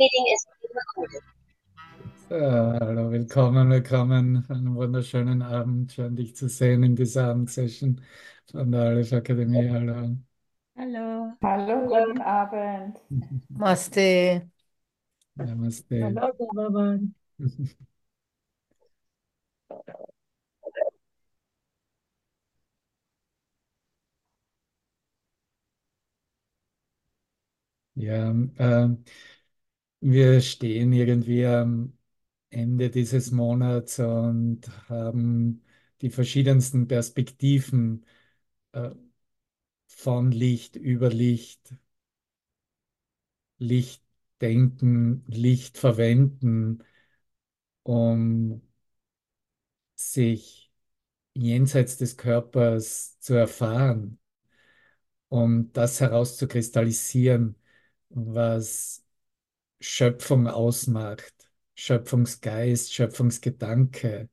meeting is being recorded. Ja, hallo, willkommen, willkommen. Einen wunderschönen Abend. Schön, dich zu sehen in dieser Abendsession von der Aleph Akademie. Hallo. Hallo. Hallo, guten Abend. Namaste. Namaste. Hallo, Bhagavan. Ja, ähm, wir stehen irgendwie am Ende dieses Monats und haben die verschiedensten Perspektiven äh, von Licht über Licht, Licht denken, Licht verwenden, um sich jenseits des Körpers zu erfahren, um das herauszukristallisieren, was Schöpfung ausmacht, Schöpfungsgeist, Schöpfungsgedanke,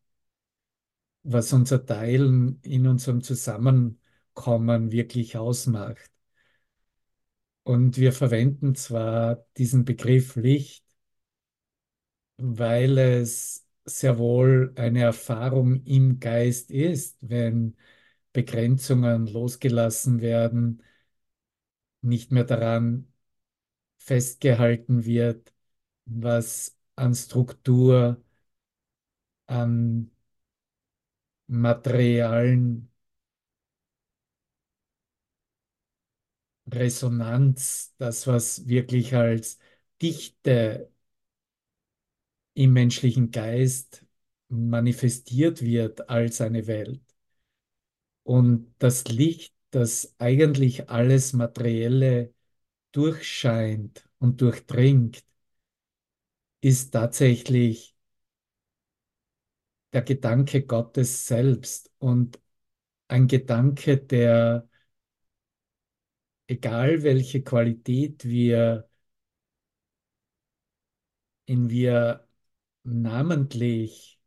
was unser Teilen in unserem Zusammenkommen wirklich ausmacht. Und wir verwenden zwar diesen Begriff Licht, weil es sehr wohl eine Erfahrung im Geist ist, wenn Begrenzungen losgelassen werden, nicht mehr daran festgehalten wird, was an Struktur, an materialen Resonanz, das, was wirklich als Dichte im menschlichen Geist manifestiert wird als eine Welt. Und das Licht, das eigentlich alles Materielle durchscheint und durchdringt, ist tatsächlich der Gedanke Gottes selbst und ein Gedanke, der, egal welche Qualität wir in wir namentlich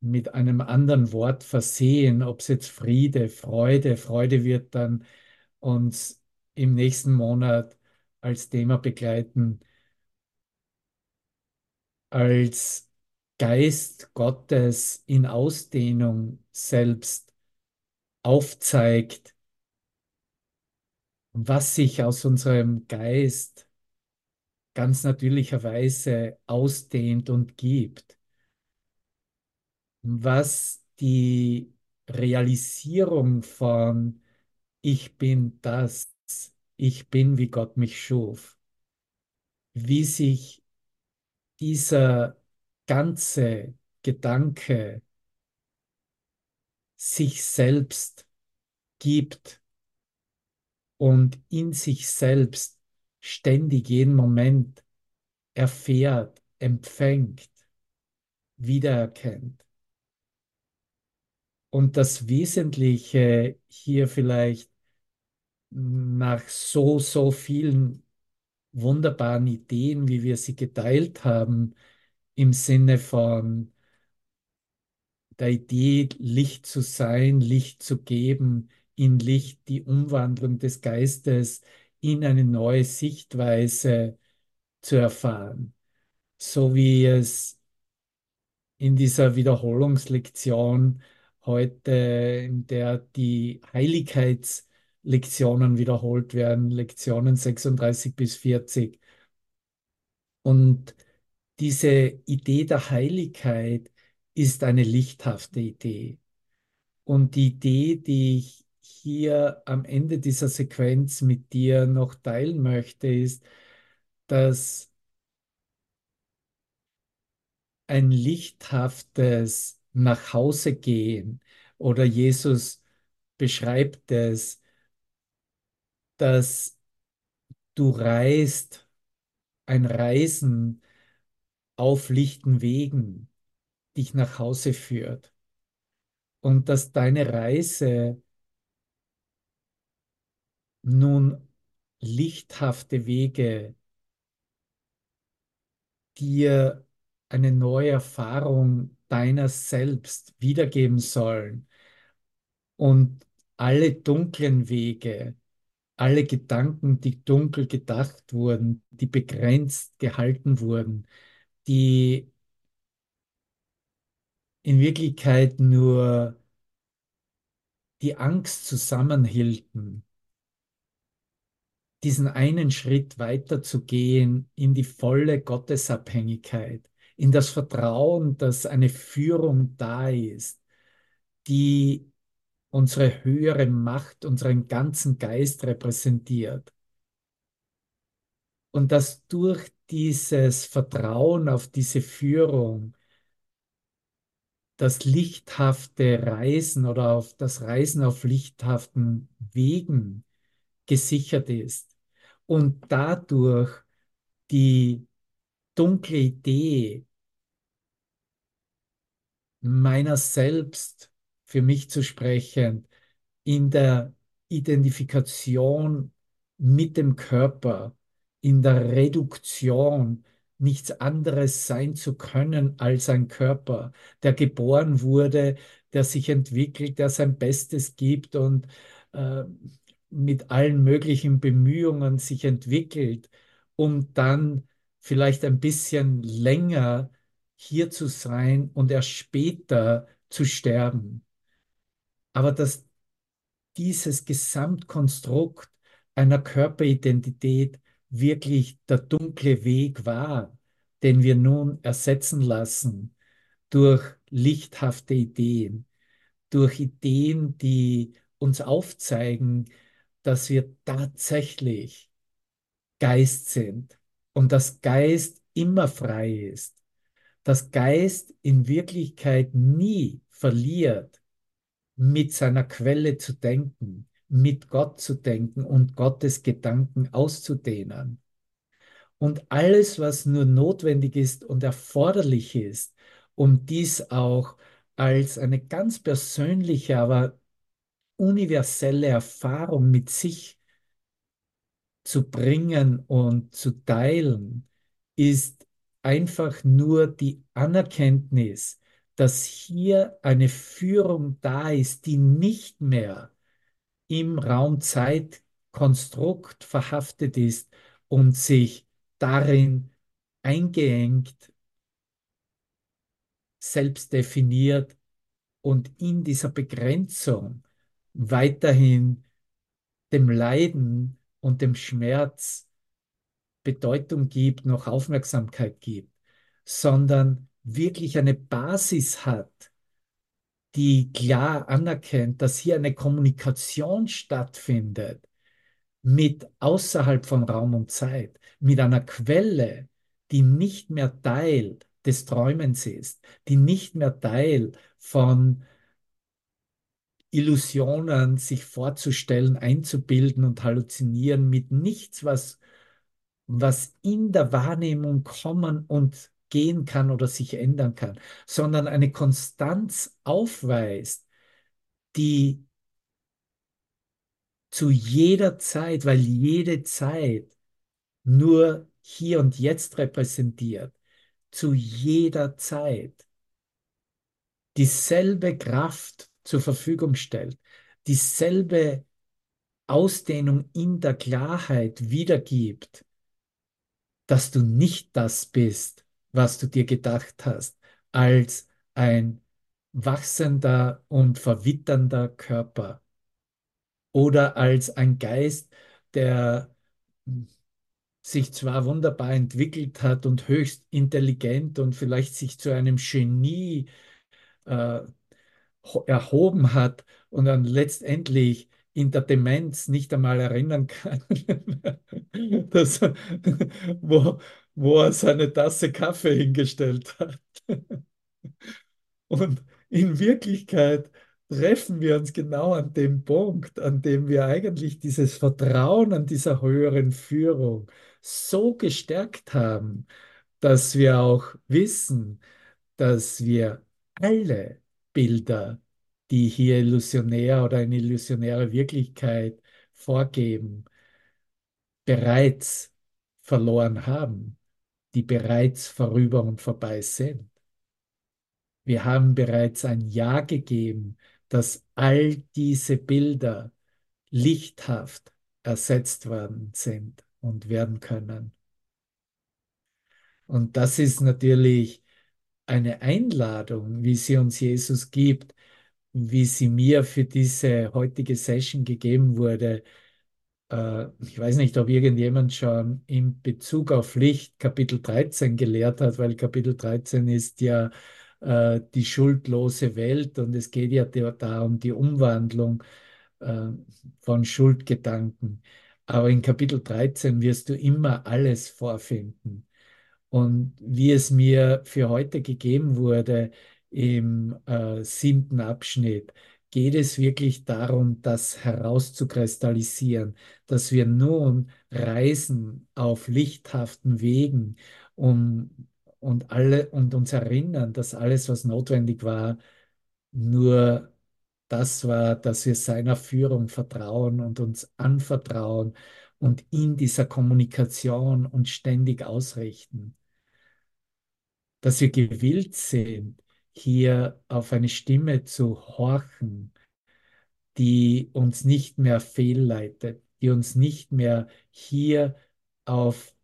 mit einem anderen Wort versehen, ob es jetzt Friede, Freude, Freude wird dann uns im nächsten Monat als Thema begleiten, als Geist Gottes in Ausdehnung selbst aufzeigt, was sich aus unserem Geist ganz natürlicherweise ausdehnt und gibt, was die Realisierung von Ich bin das, ich bin, wie Gott mich schuf, wie sich dieser ganze Gedanke sich selbst gibt und in sich selbst ständig jeden Moment erfährt, empfängt, wiedererkennt. Und das Wesentliche hier vielleicht nach so, so vielen wunderbaren Ideen, wie wir sie geteilt haben, im Sinne von der Idee, Licht zu sein, Licht zu geben, in Licht die Umwandlung des Geistes in eine neue Sichtweise zu erfahren. So wie es in dieser Wiederholungslektion heute, in der die Heiligkeitslektionen wiederholt werden, Lektionen 36 bis 40. Und diese Idee der Heiligkeit ist eine lichthafte Idee. Und die Idee, die ich hier am Ende dieser Sequenz mit dir noch teilen möchte, ist, dass ein lichthaftes Nachhausegehen oder Jesus beschreibt es, dass du reist, ein Reisen auf lichten Wegen dich nach Hause führt. Und dass deine Reise nun lichthafte Wege dir eine neue Erfahrung deiner selbst wiedergeben sollen. Und alle dunklen Wege alle Gedanken, die dunkel gedacht wurden, die begrenzt gehalten wurden, die in Wirklichkeit nur die Angst zusammenhielten, diesen einen Schritt weiter zu gehen in die volle Gottesabhängigkeit, in das Vertrauen, dass eine Führung da ist, die unsere höhere Macht, unseren ganzen Geist repräsentiert. Und dass durch dieses Vertrauen auf diese Führung das lichthafte Reisen oder auf das Reisen auf lichthaften Wegen gesichert ist und dadurch die dunkle Idee meiner selbst für mich zu sprechen, in der Identifikation mit dem Körper, in der Reduktion nichts anderes sein zu können als ein Körper, der geboren wurde, der sich entwickelt, der sein Bestes gibt und äh, mit allen möglichen Bemühungen sich entwickelt, um dann vielleicht ein bisschen länger hier zu sein und erst später zu sterben. Aber dass dieses Gesamtkonstrukt einer Körperidentität wirklich der dunkle Weg war, den wir nun ersetzen lassen durch lichthafte Ideen, durch Ideen, die uns aufzeigen, dass wir tatsächlich Geist sind und dass Geist immer frei ist, dass Geist in Wirklichkeit nie verliert, mit seiner Quelle zu denken, mit Gott zu denken und Gottes Gedanken auszudehnen. Und alles, was nur notwendig ist und erforderlich ist, um dies auch als eine ganz persönliche, aber universelle Erfahrung mit sich zu bringen und zu teilen, ist einfach nur die Anerkenntnis, dass hier eine Führung da ist, die nicht mehr im Raum-Zeit-Konstrukt verhaftet ist und sich darin eingeengt, selbst definiert und in dieser Begrenzung weiterhin dem Leiden und dem Schmerz Bedeutung gibt, noch Aufmerksamkeit gibt, sondern wirklich eine Basis hat, die klar anerkennt, dass hier eine Kommunikation stattfindet mit außerhalb von Raum und Zeit, mit einer Quelle, die nicht mehr Teil des Träumens ist, die nicht mehr Teil von Illusionen sich vorzustellen, einzubilden und halluzinieren mit nichts, was, was in der Wahrnehmung kommen und gehen kann oder sich ändern kann, sondern eine Konstanz aufweist, die zu jeder Zeit, weil jede Zeit nur hier und jetzt repräsentiert, zu jeder Zeit dieselbe Kraft zur Verfügung stellt, dieselbe Ausdehnung in der Klarheit wiedergibt, dass du nicht das bist, was du dir gedacht hast, als ein wachsender und verwitternder Körper oder als ein Geist, der sich zwar wunderbar entwickelt hat und höchst intelligent und vielleicht sich zu einem Genie äh, erhoben hat und dann letztendlich in der Demenz nicht einmal erinnern kann, dass, wo, wo er seine Tasse Kaffee hingestellt hat. Und in Wirklichkeit treffen wir uns genau an dem Punkt, an dem wir eigentlich dieses Vertrauen an dieser höheren Führung so gestärkt haben, dass wir auch wissen, dass wir alle Bilder, die hier illusionär oder eine illusionäre Wirklichkeit vorgeben, bereits verloren haben, die bereits vorüber und vorbei sind. Wir haben bereits ein Ja gegeben, dass all diese Bilder lichthaft, ersetzt worden sind und werden können. Und das ist natürlich eine Einladung, wie sie uns Jesus gibt, wie sie mir für diese heutige Session gegeben wurde. Äh, ich weiß nicht, ob irgendjemand schon in Bezug auf Licht Kapitel 13 gelehrt hat, weil Kapitel 13 ist ja äh, die schuldlose Welt und es geht ja da um die Umwandlung äh, von Schuldgedanken. Aber in Kapitel 13 wirst du immer alles vorfinden. Und wie es mir für heute gegeben wurde im äh, siebten Abschnitt, geht es wirklich darum, das herauszukristallisieren, dass wir nun reisen auf lichthaften Wegen um, und, alle, und uns erinnern, dass alles, was notwendig war, nur das war, dass wir seiner Führung vertrauen und uns anvertrauen und in dieser Kommunikation uns ständig ausrichten. Dass wir gewillt sind, hier auf eine Stimme zu horchen, die uns nicht mehr fehlleitet, die uns nicht mehr hier auf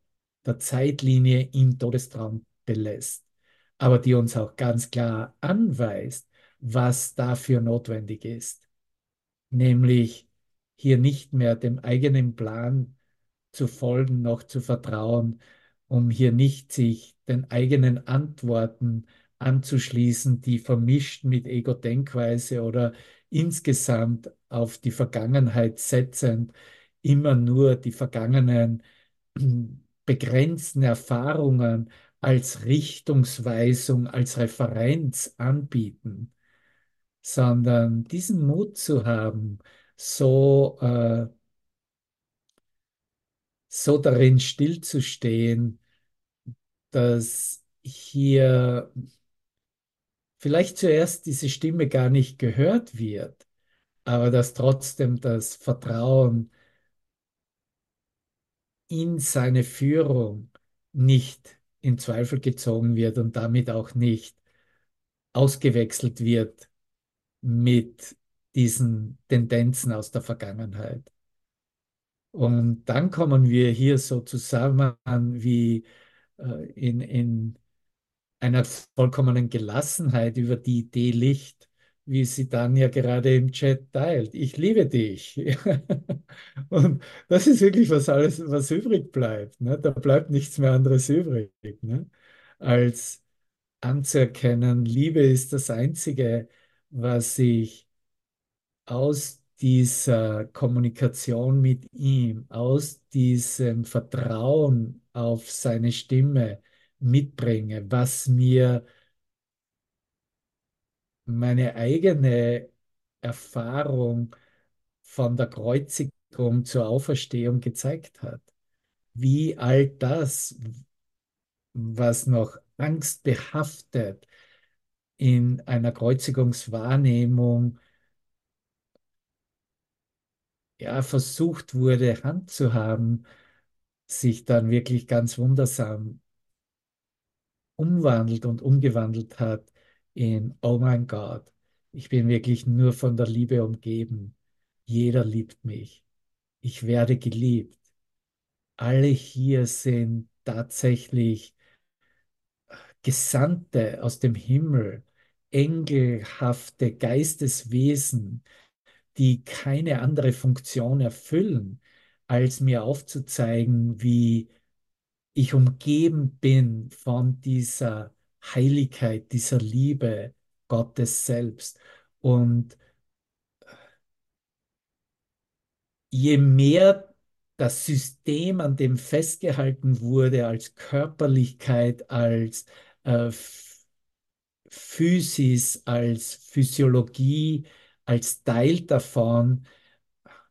der Zeitlinie im Todestraum belässt, aber die uns auch ganz klar anweist, was dafür notwendig ist, nämlich hier nicht mehr dem eigenen Plan zu folgen, noch zu vertrauen, um hier nicht sich den eigenen Antworten anzuschließen, die vermischt mit Ego-Denkweise oder insgesamt auf die Vergangenheit setzend immer nur die vergangenen begrenzten Erfahrungen als Richtungsweisung, als Referenz anbieten, sondern diesen Mut zu haben, so, äh, so darin stillzustehen, dass hier vielleicht zuerst diese Stimme gar nicht gehört wird, aber dass trotzdem das Vertrauen in seine Führung nicht in Zweifel gezogen wird und damit auch nicht ausgewechselt wird mit diesen Tendenzen aus der Vergangenheit. Und dann kommen wir hier so zusammen wie äh, in, in einer vollkommenen Gelassenheit über die Idee Licht, wie sie dann ja gerade im Chat teilt. Ich liebe dich. Und das ist wirklich was alles, was übrig bleibt. Ne? Da bleibt nichts mehr anderes übrig, ne? als anzuerkennen, Liebe ist das Einzige, was ich aus dieser Kommunikation mit ihm, aus diesem Vertrauen auf seine Stimme mitbringe, was mir meine eigene Erfahrung von der Kreuzigung zur Auferstehung gezeigt hat. Wie all das, was noch angstbehaftet in einer Kreuzigungswahrnehmung ja, versucht wurde, Hand zu haben, sich dann wirklich ganz wundersam umwandelt und umgewandelt hat in, oh mein Gott, ich bin wirklich nur von der Liebe umgeben. Jeder liebt mich. Ich werde geliebt. Alle hier sind tatsächlich Gesandte aus dem Himmel, engelhafte Geisteswesen, die keine andere Funktion erfüllen, als mir aufzuzeigen, wie ich umgeben bin von dieser Heiligkeit, dieser Liebe Gottes selbst. Und je mehr das System, an dem festgehalten wurde, als Körperlichkeit, als äh, Physis, als Physiologie, als Teil davon,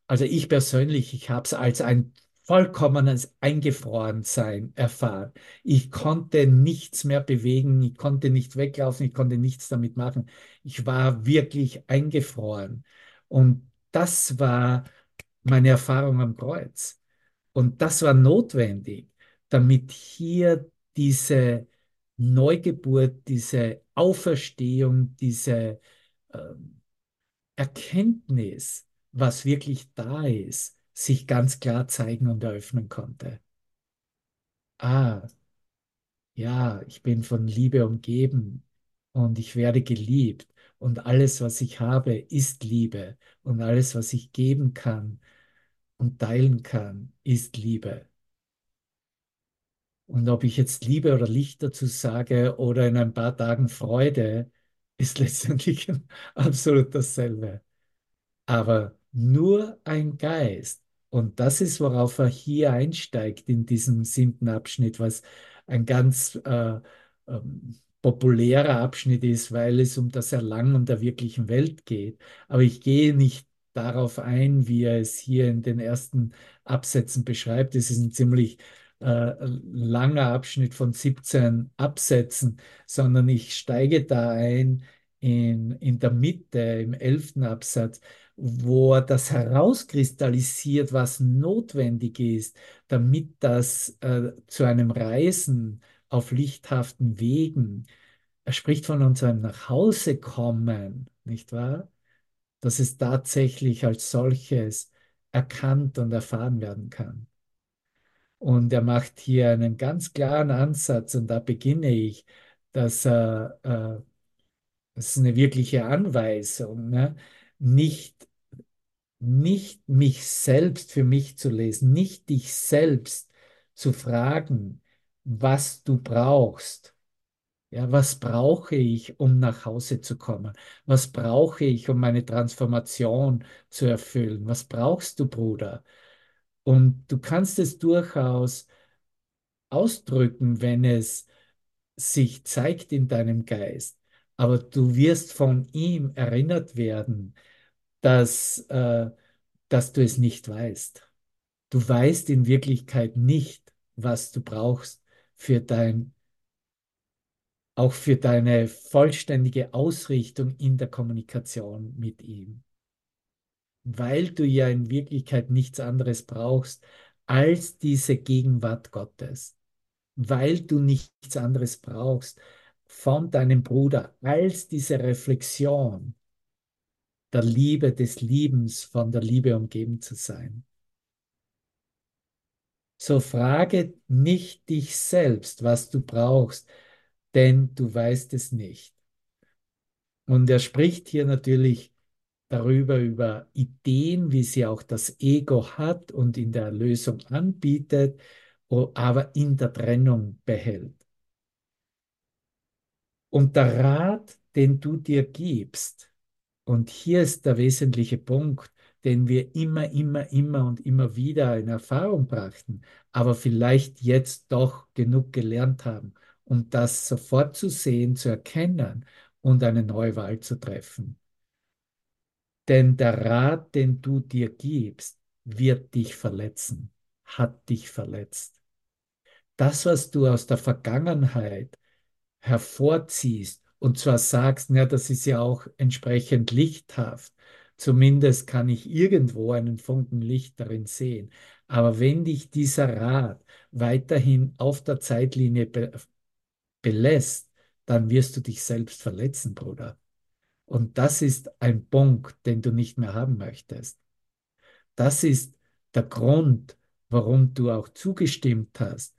also ich persönlich, ich habe es als ein vollkommenes Eingefrorensein erfahren. Ich konnte nichts mehr bewegen, ich konnte nicht weglaufen, ich konnte nichts damit machen. Ich war wirklich eingefroren. Und das war meine Erfahrung am Kreuz. Und das war notwendig, damit hier diese Neugeburt, diese Auferstehung, diese äh, Erkenntnis, was wirklich da ist, sich ganz klar zeigen und eröffnen konnte. Ah, ja, ich bin von Liebe umgeben und ich werde geliebt und alles, was ich habe, ist Liebe und alles, was ich geben kann und teilen kann, ist Liebe. Und ob ich jetzt Liebe oder Licht dazu sage oder in ein paar Tagen Freude, ist letztendlich absolut dasselbe. Aber nur ein Geist. Und das ist, worauf er hier einsteigt in diesem siebten Abschnitt, was ein ganz äh, ähm, populärer Abschnitt ist, weil es um das Erlangen der wirklichen Welt geht. Aber ich gehe nicht darauf ein, wie er es hier in den ersten Absätzen beschreibt. Es ist ein ziemlich äh, langer Abschnitt von 17 Absätzen, sondern ich steige da ein in, in der Mitte, im elften Absatz, wo er das herauskristallisiert, was notwendig ist, damit das äh, zu einem Reisen auf lichthaften Wegen, er spricht von unserem Nachhausekommen, nicht wahr? Dass es tatsächlich als solches erkannt und erfahren werden kann. Und er macht hier einen ganz klaren Ansatz und da beginne ich, dass er, äh, das ist eine wirkliche Anweisung, ne? Nicht, nicht mich selbst für mich zu lesen, nicht dich selbst zu fragen, was du brauchst. Ja, was brauche ich, um nach Hause zu kommen? Was brauche ich, um meine Transformation zu erfüllen? Was brauchst du, Bruder? Und du kannst es durchaus ausdrücken, wenn es sich zeigt in deinem Geist. Aber du wirst von ihm erinnert werden, dass, äh, dass du es nicht weißt. Du weißt in Wirklichkeit nicht, was du brauchst für dein, auch für deine vollständige Ausrichtung in der Kommunikation mit ihm weil du ja in Wirklichkeit nichts anderes brauchst als diese Gegenwart Gottes, weil du nichts anderes brauchst von deinem Bruder als diese Reflexion der Liebe, des Liebens, von der Liebe umgeben zu sein. So frage nicht dich selbst, was du brauchst, denn du weißt es nicht. Und er spricht hier natürlich darüber, über Ideen, wie sie auch das Ego hat und in der Erlösung anbietet, aber in der Trennung behält. Und der Rat, den du dir gibst, und hier ist der wesentliche Punkt, den wir immer, immer, immer und immer wieder in Erfahrung brachten, aber vielleicht jetzt doch genug gelernt haben, um das sofort zu sehen, zu erkennen und eine neue Wahl zu treffen. Denn der Rat, den du dir gibst, wird dich verletzen, hat dich verletzt. Das, was du aus der Vergangenheit hervorziehst und zwar sagst, ja, das ist ja auch entsprechend lichthaft, zumindest kann ich irgendwo einen Funken Licht darin sehen. Aber wenn dich dieser Rat weiterhin auf der Zeitlinie be belässt, dann wirst du dich selbst verletzen, Bruder. Und das ist ein Punkt, den du nicht mehr haben möchtest. Das ist der Grund, warum du auch zugestimmt hast,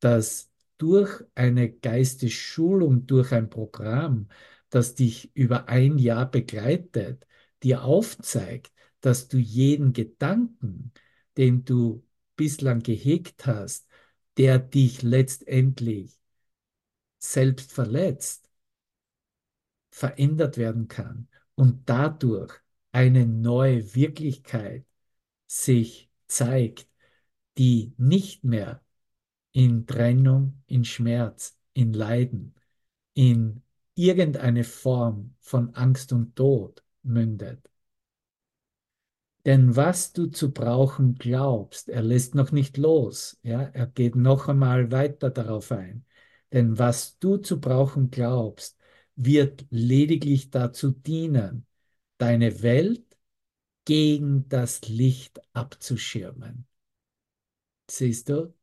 dass durch eine Geistesschulung, durch ein Programm, das dich über ein Jahr begleitet, dir aufzeigt, dass du jeden Gedanken, den du bislang gehegt hast, der dich letztendlich selbst verletzt, verändert werden kann und dadurch eine neue Wirklichkeit sich zeigt, die nicht mehr in Trennung, in Schmerz, in Leiden, in irgendeine Form von Angst und Tod mündet. Denn was du zu brauchen glaubst, er lässt noch nicht los, ja, er geht noch einmal weiter darauf ein. Denn was du zu brauchen glaubst, wird lediglich dazu dienen, deine Welt gegen das Licht abzuschirmen. Siehst du?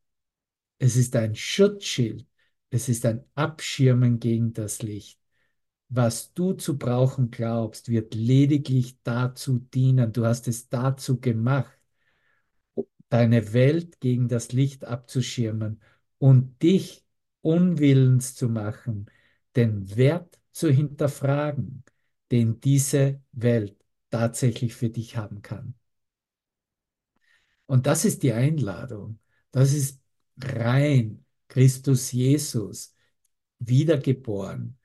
Es ist ein Schutzschild, es ist ein Abschirmen gegen das Licht. Was du zu brauchen glaubst, wird lediglich dazu dienen. Du hast es dazu gemacht, deine Welt gegen das Licht abzuschirmen und dich unwillens zu machen, den Wert zu hinterfragen, den diese Welt tatsächlich für dich haben kann. Und das ist die Einladung. Das ist rein Christus Jesus, wiedergeboren.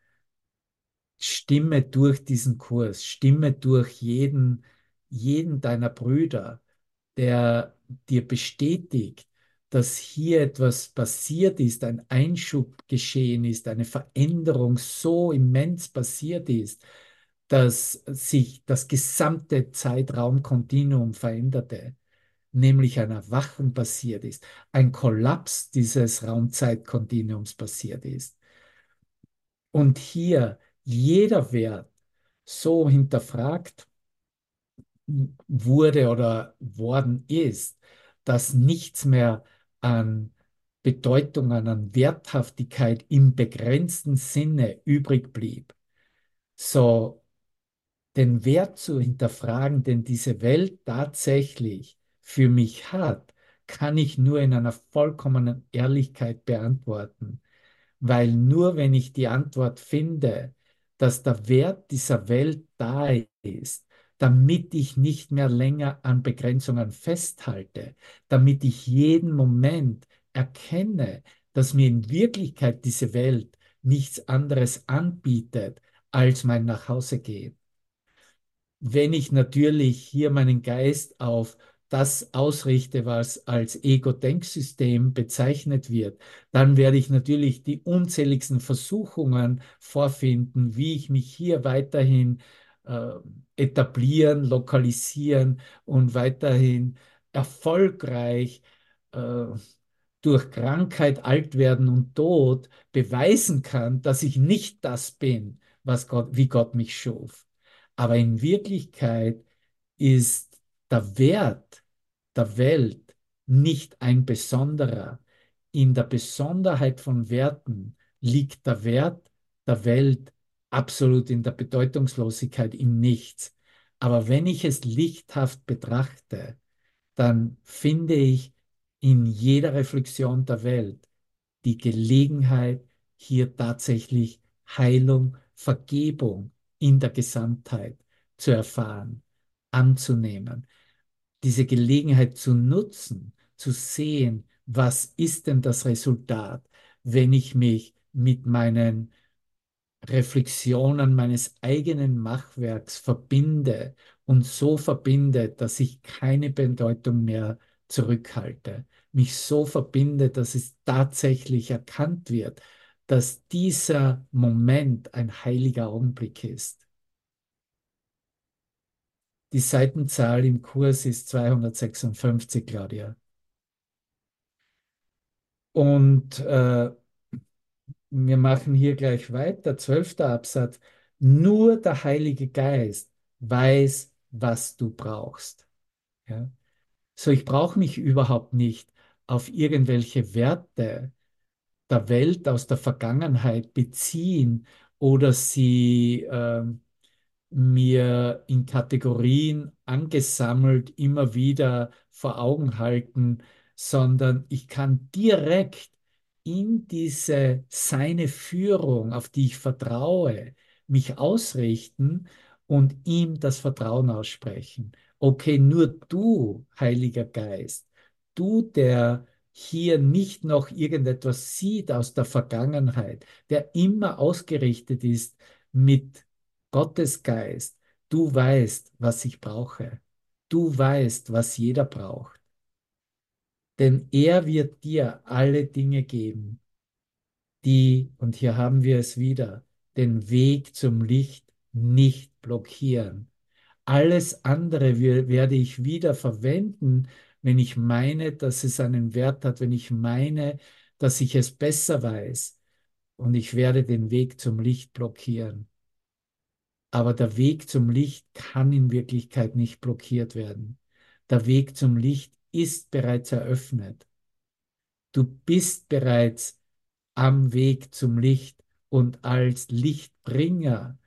Stimme durch diesen Kurs, stimme durch jeden, jeden deiner Brüder, der dir bestätigt, dass hier etwas passiert ist, ein Einschub geschehen ist, eine Veränderung so immens passiert ist, dass sich das gesamte Zeitraumkontinuum veränderte, nämlich ein Erwachen passiert ist, ein Kollaps dieses Raumzeitkontinuums passiert ist. Und hier jeder Wert so hinterfragt wurde oder worden ist, dass nichts mehr an Bedeutungen, an Werthaftigkeit im begrenzten Sinne übrig blieb. So den Wert zu hinterfragen, den diese Welt tatsächlich für mich hat, kann ich nur in einer vollkommenen Ehrlichkeit beantworten. Weil nur wenn ich die Antwort finde, dass der Wert dieser Welt da ist, damit ich nicht mehr länger an Begrenzungen festhalte, damit ich jeden Moment erkenne, dass mir in Wirklichkeit diese Welt nichts anderes anbietet als mein Nachhausegehen. Wenn ich natürlich hier meinen Geist auf das ausrichte, was als Ego-Denksystem bezeichnet wird, dann werde ich natürlich die unzähligsten Versuchungen vorfinden, wie ich mich hier weiterhin äh, etablieren, lokalisieren und weiterhin erfolgreich äh, durch Krankheit, Altwerden und Tod beweisen kann, dass ich nicht das bin, was Gott, wie Gott mich schuf. Aber in Wirklichkeit ist der Wert der Welt nicht ein besonderer. In der Besonderheit von Werten liegt der Wert der Welt absolut in der Bedeutungslosigkeit, im Nichts. Aber wenn ich es lichthaft betrachte, dann finde ich in jeder Reflexion der Welt die Gelegenheit, hier tatsächlich Heilung, Vergebung in der Gesamtheit zu erfahren, anzunehmen. Diese Gelegenheit zu nutzen, zu sehen, was ist denn das Resultat, wenn ich mich mit meinen Reflexionen meines eigenen Machwerks verbinde und so verbinde, dass ich keine Bedeutung mehr zurückhalte, mich so verbinde, dass es tatsächlich erkannt wird, dass dieser Moment ein heiliger Augenblick ist. Die Seitenzahl im Kurs ist 256, Claudia. Und äh, wir machen hier gleich weiter, zwölfter Absatz. Nur der Heilige Geist weiß, was du brauchst. Ja? So, ich brauche mich überhaupt nicht auf irgendwelche Werte der Welt aus der Vergangenheit beziehen oder sie äh, mir in Kategorien angesammelt immer wieder vor Augen halten, sondern ich kann direkt in diese seine Führung, auf die ich vertraue, mich ausrichten und ihm das Vertrauen aussprechen. Okay, nur du, Heiliger Geist, du, der hier nicht noch irgendetwas sieht aus der Vergangenheit, der immer ausgerichtet ist mit Gottes Geist, du weißt, was ich brauche. Du weißt, was jeder braucht denn er wird dir alle Dinge geben, die, und hier haben wir es wieder, den Weg zum Licht nicht blockieren. Alles andere werde ich wieder verwenden, wenn ich meine, dass es einen Wert hat, wenn ich meine, dass ich es besser weiß. Und ich werde den Weg zum Licht blockieren. Aber der Weg zum Licht kann in Wirklichkeit nicht blockiert werden. Der Weg zum Licht ist bereits eröffnet. Du bist bereits am Weg zum Licht und als Lichtbringer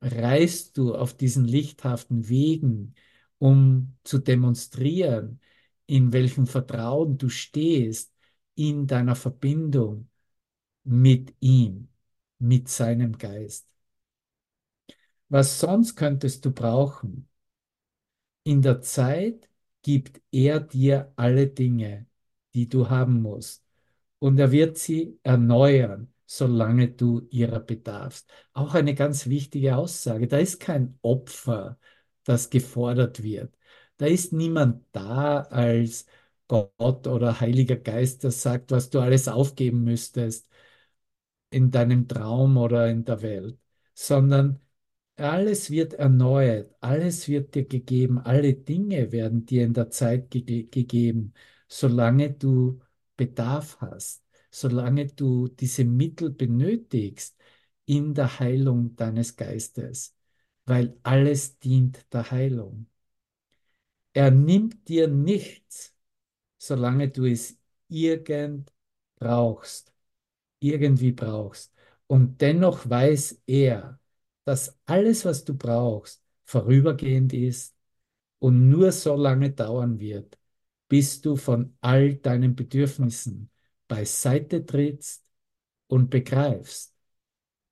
reist du auf diesen lichthaften Wegen, um zu demonstrieren, in welchem Vertrauen du stehst in deiner Verbindung mit ihm, mit seinem Geist. Was sonst könntest du brauchen? In der Zeit gibt er dir alle Dinge, die du haben musst, und er wird sie erneuern, solange du ihrer bedarfst. Auch eine ganz wichtige Aussage. Da ist kein Opfer, das gefordert wird. Da ist niemand da als Gott oder Heiliger Geist, der sagt, was du alles aufgeben müsstest in deinem Traum oder in der Welt, sondern alles wird erneuert, alles wird dir gegeben, alle Dinge werden dir in der Zeit ge gegeben, solange du Bedarf hast, solange du diese Mittel benötigst in der Heilung deines Geistes, weil alles dient der Heilung. Er nimmt dir nichts, solange du es irgend brauchst, irgendwie brauchst. Und dennoch weiß er, dass alles, was du brauchst, vorübergehend ist und nur so lange dauern wird, bis du von all deinen Bedürfnissen beiseite trittst und begreifst,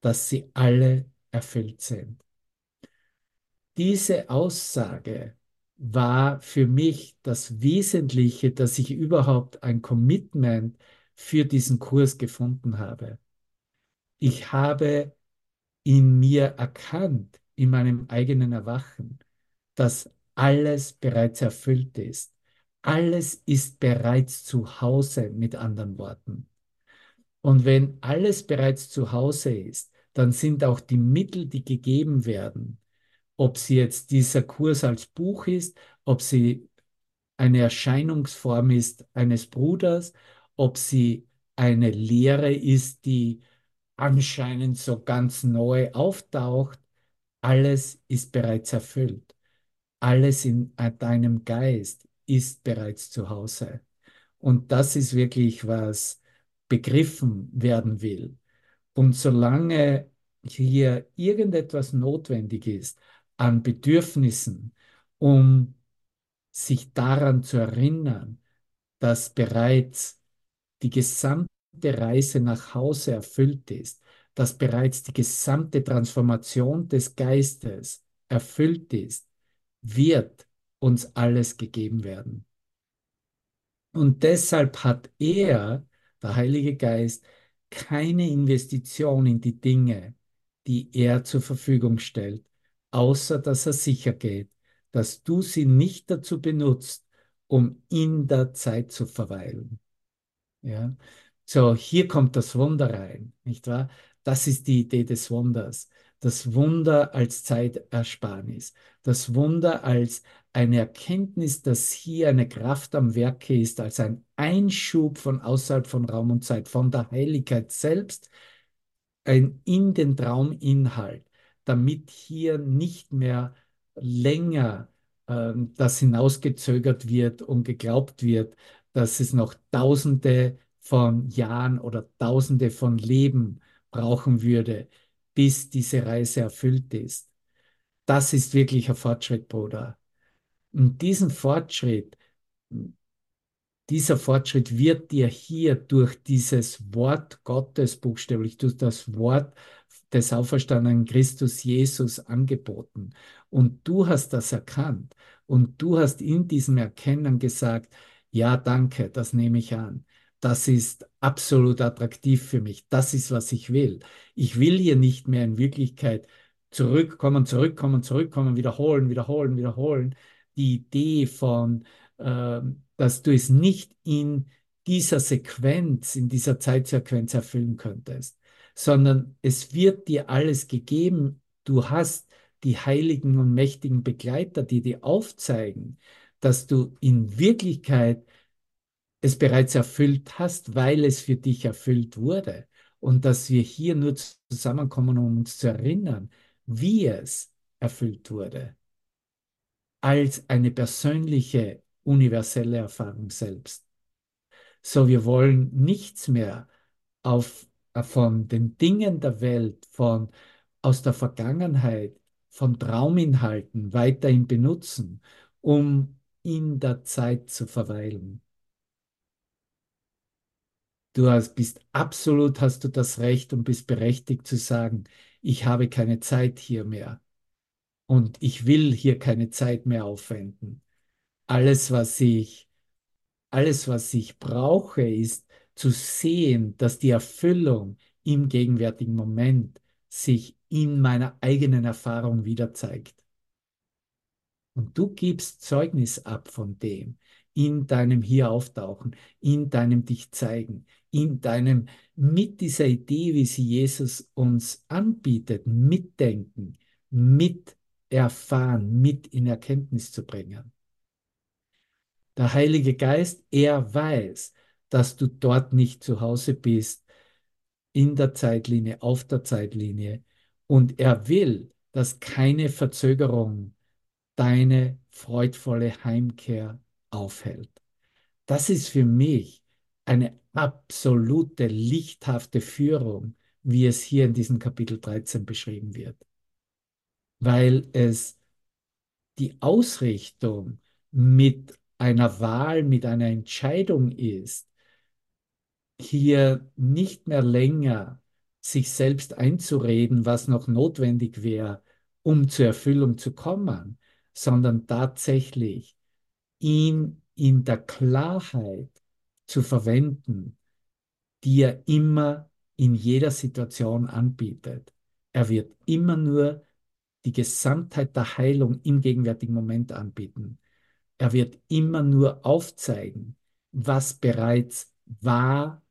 dass sie alle erfüllt sind. Diese Aussage war für mich das Wesentliche, dass ich überhaupt ein Commitment für diesen Kurs gefunden habe. Ich habe in mir erkannt, in meinem eigenen Erwachen, dass alles bereits erfüllt ist. Alles ist bereits zu Hause, mit anderen Worten. Und wenn alles bereits zu Hause ist, dann sind auch die Mittel, die gegeben werden, ob sie jetzt dieser Kurs als Buch ist, ob sie eine Erscheinungsform ist eines Bruders, ob sie eine Lehre ist, die anscheinend so ganz neu auftaucht, alles ist bereits erfüllt. Alles in deinem Geist ist bereits zu Hause. Und das ist wirklich, was begriffen werden will. Und solange hier irgendetwas notwendig ist an Bedürfnissen, um sich daran zu erinnern, dass bereits die gesamte Reise nach Hause erfüllt ist, dass bereits die gesamte Transformation des Geistes erfüllt ist, wird uns alles gegeben werden. Und deshalb hat er, der Heilige Geist, keine Investition in die Dinge, die er zur Verfügung stellt, außer dass er sicher geht, dass du sie nicht dazu benutzt, um in der Zeit zu verweilen. Ja? So, hier kommt das Wunder rein, nicht wahr? Das ist die Idee des Wunders. Das Wunder als Zeitersparnis. Das Wunder als eine Erkenntnis, dass hier eine Kraft am Werke ist, als ein Einschub von außerhalb von Raum und Zeit, von der Heiligkeit selbst ein, in den Trauminhalt, damit hier nicht mehr länger äh, das hinausgezögert wird und geglaubt wird, dass es noch tausende von Jahren oder Tausende von Leben brauchen würde, bis diese Reise erfüllt ist. Das ist wirklich ein Fortschritt, Bruder. Und diesen Fortschritt, dieser Fortschritt wird dir hier durch dieses Wort Gottes buchstäblich, durch das Wort des auferstandenen Christus Jesus angeboten. Und du hast das erkannt. Und du hast in diesem Erkennen gesagt, ja, danke, das nehme ich an. Das ist absolut attraktiv für mich. Das ist, was ich will. Ich will hier nicht mehr in Wirklichkeit zurückkommen, zurückkommen, zurückkommen, wiederholen, wiederholen, wiederholen. Die Idee von, äh, dass du es nicht in dieser Sequenz, in dieser Zeitsequenz erfüllen könntest, sondern es wird dir alles gegeben. Du hast die heiligen und mächtigen Begleiter, die dir aufzeigen, dass du in Wirklichkeit es bereits erfüllt hast, weil es für dich erfüllt wurde. Und dass wir hier nur zusammenkommen, um uns zu erinnern, wie es erfüllt wurde. Als eine persönliche, universelle Erfahrung selbst. So, wir wollen nichts mehr auf, äh, von den Dingen der Welt, von, aus der Vergangenheit, von Trauminhalten weiterhin benutzen, um in der Zeit zu verweilen. Du hast, bist absolut, hast du das Recht und bist berechtigt zu sagen, ich habe keine Zeit hier mehr und ich will hier keine Zeit mehr aufwenden. Alles, was ich, alles, was ich brauche, ist zu sehen, dass die Erfüllung im gegenwärtigen Moment sich in meiner eigenen Erfahrung wieder zeigt. Und du gibst Zeugnis ab von dem in deinem Hier auftauchen, in deinem Dich zeigen, in deinem mit dieser Idee, wie sie Jesus uns anbietet, mitdenken, mit erfahren, mit in Erkenntnis zu bringen. Der Heilige Geist, er weiß, dass du dort nicht zu Hause bist, in der Zeitlinie, auf der Zeitlinie. Und er will, dass keine Verzögerung deine freudvolle Heimkehr aufhält. Das ist für mich eine absolute lichthafte Führung, wie es hier in diesem Kapitel 13 beschrieben wird. Weil es die Ausrichtung mit einer Wahl, mit einer Entscheidung ist, hier nicht mehr länger sich selbst einzureden, was noch notwendig wäre, um zur Erfüllung zu kommen, sondern tatsächlich ihn in der Klarheit zu verwenden, die er immer in jeder Situation anbietet. Er wird immer nur die Gesamtheit der Heilung im gegenwärtigen Moment anbieten. Er wird immer nur aufzeigen, was bereits wahr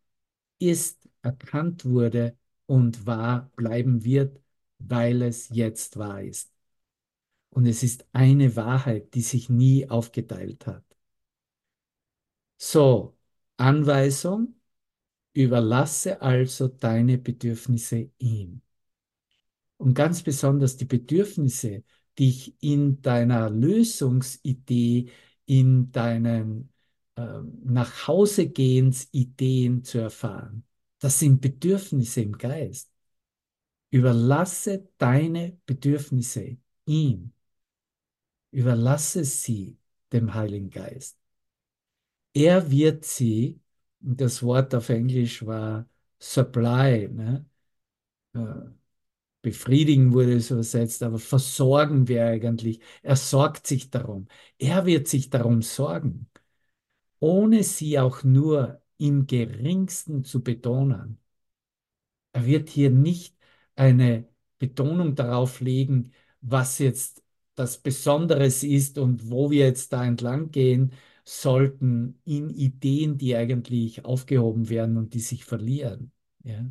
ist, erkannt wurde und wahr bleiben wird, weil es jetzt wahr ist. Und es ist eine Wahrheit, die sich nie aufgeteilt hat. So, Anweisung, überlasse also deine Bedürfnisse ihm. Und ganz besonders die Bedürfnisse, dich in deiner Lösungsidee, in deinen äh, Nachhausegehens-Ideen zu erfahren. Das sind Bedürfnisse im Geist. Überlasse deine Bedürfnisse ihm. Überlasse sie dem Heiligen Geist. Er wird sie, das Wort auf Englisch war supply, ne? Äh, befriedigen wurde es übersetzt, aber versorgen wir eigentlich. Er sorgt sich darum. Er wird sich darum sorgen, ohne sie auch nur im geringsten zu betonen. Er wird hier nicht eine Betonung darauf legen, was jetzt das Besonderes ist und wo wir jetzt da entlang gehen sollten in Ideen, die eigentlich aufgehoben werden und die sich verlieren. Ja?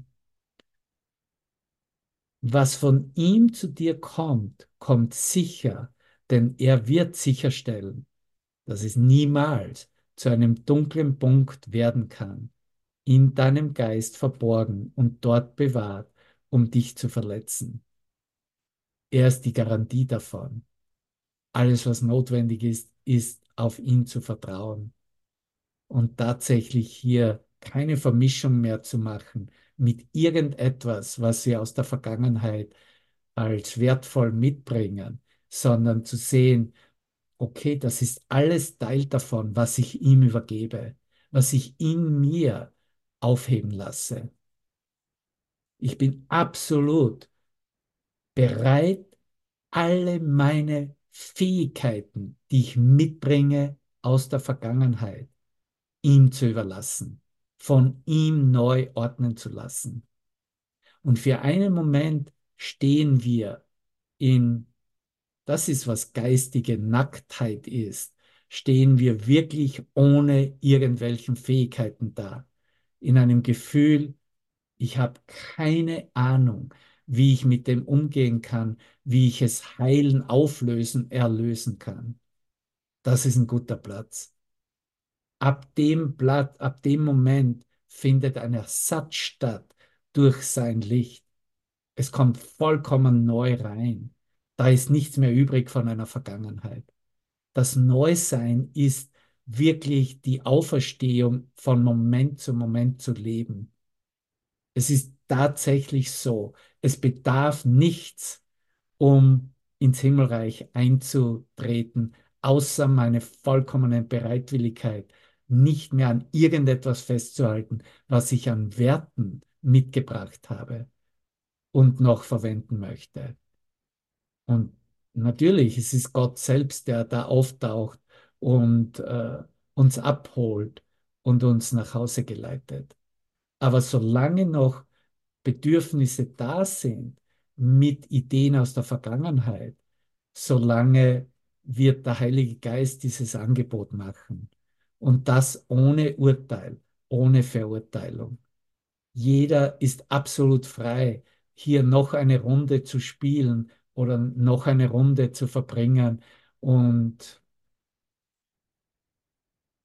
Was von ihm zu dir kommt, kommt sicher, denn er wird sicherstellen, dass es niemals zu einem dunklen Punkt werden kann, in deinem Geist verborgen und dort bewahrt, um dich zu verletzen. Er ist die Garantie davon. Alles, was notwendig ist, ist auf ihn zu vertrauen und tatsächlich hier keine Vermischung mehr zu machen mit irgendetwas, was sie aus der Vergangenheit als wertvoll mitbringen, sondern zu sehen, okay, das ist alles Teil davon, was ich ihm übergebe, was ich in mir aufheben lasse. Ich bin absolut bereit, alle meine Fähigkeiten, die ich mitbringe aus der Vergangenheit, ihm zu überlassen, von ihm neu ordnen zu lassen. Und für einen Moment stehen wir in, das ist was geistige Nacktheit ist, stehen wir wirklich ohne irgendwelchen Fähigkeiten da, in einem Gefühl, ich habe keine Ahnung, wie ich mit dem umgehen kann, wie ich es heilen, auflösen, erlösen kann. Das ist ein guter Platz. Ab dem Blatt, ab dem Moment findet ein Ersatz statt durch sein Licht. Es kommt vollkommen neu rein. Da ist nichts mehr übrig von einer Vergangenheit. Das Neusein ist wirklich die Auferstehung von Moment zu Moment zu leben. Es ist tatsächlich so. Es bedarf nichts, um ins Himmelreich einzutreten, außer meine vollkommene Bereitwilligkeit, nicht mehr an irgendetwas festzuhalten, was ich an Werten mitgebracht habe und noch verwenden möchte. Und natürlich, es ist Gott selbst, der da auftaucht und äh, uns abholt und uns nach Hause geleitet. Aber solange noch Bedürfnisse da sind mit Ideen aus der Vergangenheit, solange wird der Heilige Geist dieses Angebot machen. Und das ohne Urteil, ohne Verurteilung. Jeder ist absolut frei, hier noch eine Runde zu spielen oder noch eine Runde zu verbringen und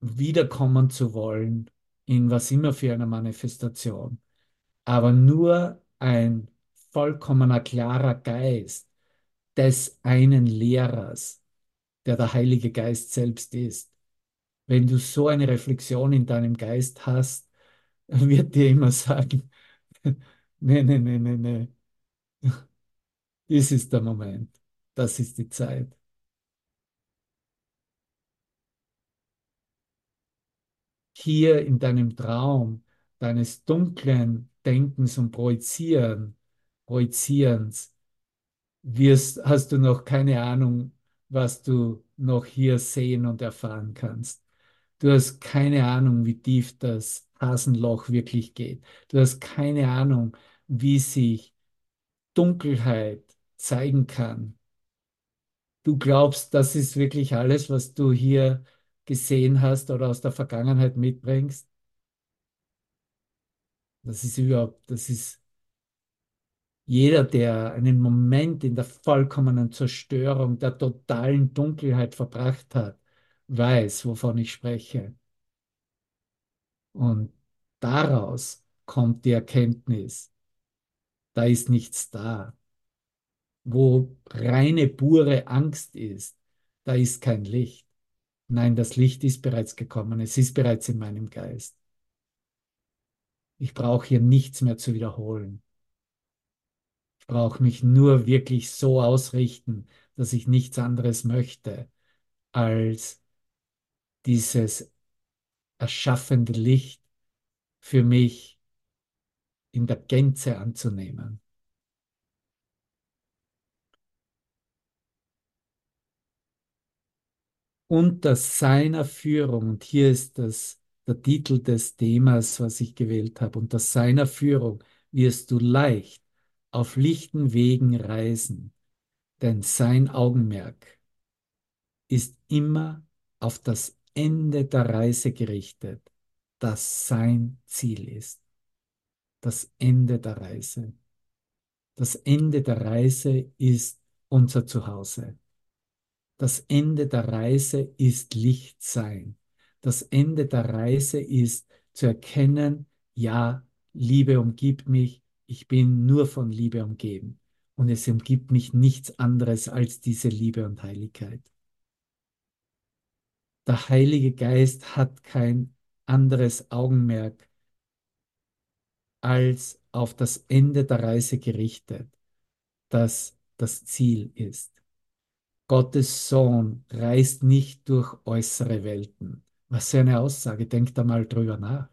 wiederkommen zu wollen in was immer für einer Manifestation. Aber nur ein vollkommener klarer Geist des einen Lehrers, der der Heilige Geist selbst ist. Wenn du so eine Reflexion in deinem Geist hast, wird dir immer sagen, nee, nee, nee, nee, nee. Dies ist der Moment. Das ist die Zeit. Hier in deinem Traum, deines dunklen Denkens und Projizieren, Projizierens, wirst, hast du noch keine Ahnung, was du noch hier sehen und erfahren kannst. Du hast keine Ahnung, wie tief das Hasenloch wirklich geht. Du hast keine Ahnung, wie sich Dunkelheit zeigen kann. Du glaubst, das ist wirklich alles, was du hier gesehen hast oder aus der Vergangenheit mitbringst. Das ist überhaupt, das ist jeder, der einen Moment in der vollkommenen Zerstörung, der totalen Dunkelheit verbracht hat, weiß, wovon ich spreche. Und daraus kommt die Erkenntnis, da ist nichts da. Wo reine, pure Angst ist, da ist kein Licht. Nein, das Licht ist bereits gekommen, es ist bereits in meinem Geist. Ich brauche hier nichts mehr zu wiederholen. Ich brauche mich nur wirklich so ausrichten, dass ich nichts anderes möchte, als dieses erschaffende Licht für mich in der Gänze anzunehmen. Unter seiner Führung, und hier ist das der Titel des Themas, was ich gewählt habe, unter seiner Führung wirst du leicht auf lichten Wegen reisen, denn sein Augenmerk ist immer auf das Ende der Reise gerichtet, das sein Ziel ist. Das Ende der Reise. Das Ende der Reise ist unser Zuhause. Das Ende der Reise ist Licht sein. Das Ende der Reise ist zu erkennen, ja, Liebe umgibt mich, ich bin nur von Liebe umgeben und es umgibt mich nichts anderes als diese Liebe und Heiligkeit. Der Heilige Geist hat kein anderes Augenmerk als auf das Ende der Reise gerichtet, das das Ziel ist. Gottes Sohn reist nicht durch äußere Welten. Was für eine Aussage, denkt da mal drüber nach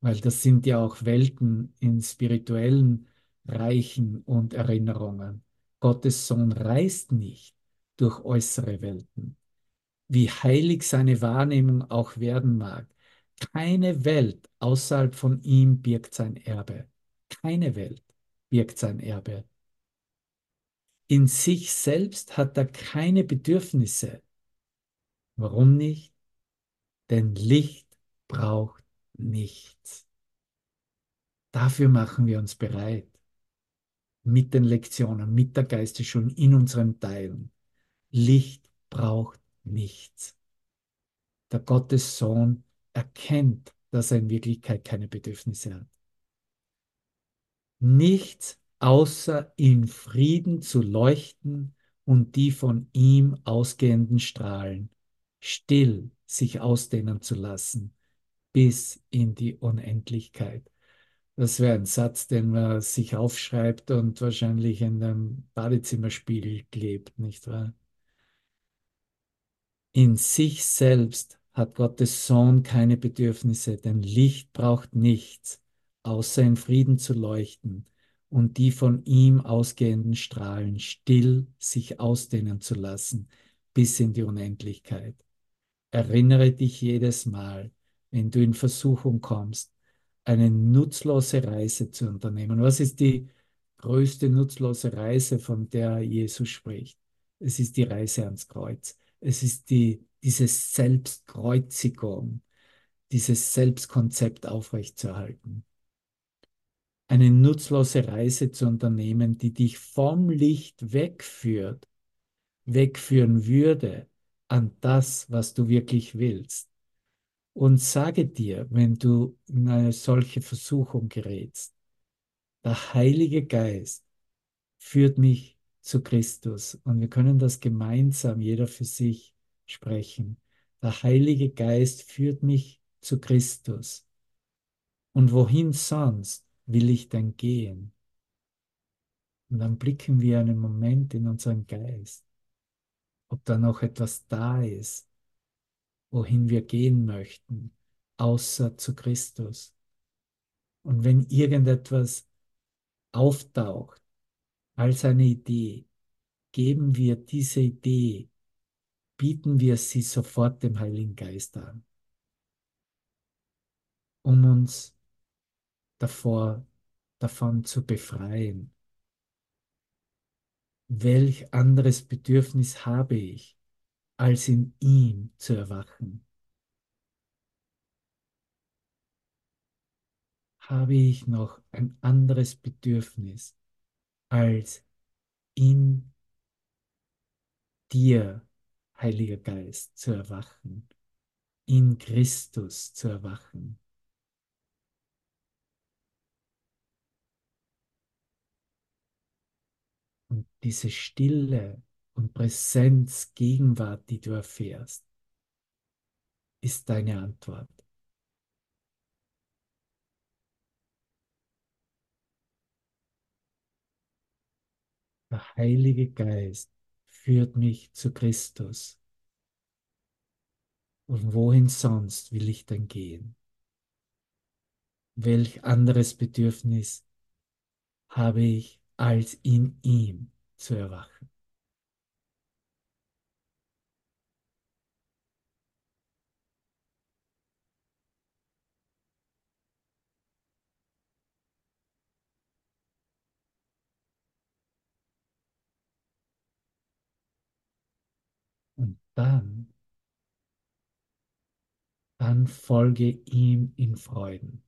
weil das sind ja auch Welten in spirituellen Reichen und Erinnerungen. Gottes Sohn reist nicht durch äußere Welten. Wie heilig seine Wahrnehmung auch werden mag, keine Welt außerhalb von ihm birgt sein Erbe. Keine Welt birgt sein Erbe. In sich selbst hat er keine Bedürfnisse. Warum nicht? Denn Licht braucht nichts. Dafür machen wir uns bereit. Mit den Lektionen, mit der Geistesschule in unseren Teilen. Licht braucht nichts. Der Gottessohn erkennt, dass er in Wirklichkeit keine Bedürfnisse hat. Nichts außer in Frieden zu leuchten und die von ihm ausgehenden Strahlen still sich ausdehnen zu lassen bis in die Unendlichkeit. Das wäre ein Satz, den man sich aufschreibt und wahrscheinlich in einem Badezimmerspiegel klebt, nicht wahr? In sich selbst hat Gottes Sohn keine Bedürfnisse, denn Licht braucht nichts, außer in Frieden zu leuchten und die von ihm ausgehenden Strahlen still sich ausdehnen zu lassen bis in die Unendlichkeit. Erinnere dich jedes Mal, wenn du in Versuchung kommst, eine nutzlose Reise zu unternehmen. Was ist die größte nutzlose Reise, von der Jesus spricht? Es ist die Reise ans Kreuz. Es ist die, diese Selbstkreuzigung, dieses Selbstkonzept aufrechtzuerhalten. Eine nutzlose Reise zu unternehmen, die dich vom Licht wegführt, wegführen würde an das, was du wirklich willst. Und sage dir, wenn du in eine solche Versuchung gerätst, der Heilige Geist führt mich zu Christus. Und wir können das gemeinsam, jeder für sich, sprechen. Der Heilige Geist führt mich zu Christus. Und wohin sonst will ich denn gehen? Und dann blicken wir einen Moment in unseren Geist, ob da noch etwas da ist, wohin wir gehen möchten, außer zu Christus. Und wenn irgendetwas auftaucht als eine Idee, geben wir diese Idee, bieten wir sie sofort dem Heiligen Geist an, um uns davor, davon zu befreien. Welch anderes Bedürfnis habe ich, als in ihm zu erwachen? Habe ich noch ein anderes Bedürfnis, als in dir, Heiliger Geist, zu erwachen, in Christus zu erwachen? Diese Stille und Präsenz, Gegenwart, die du erfährst, ist deine Antwort. Der Heilige Geist führt mich zu Christus. Und wohin sonst will ich denn gehen? Welch anderes Bedürfnis habe ich, als in ihm zu erwachen? Und dann, dann folge ihm in Freuden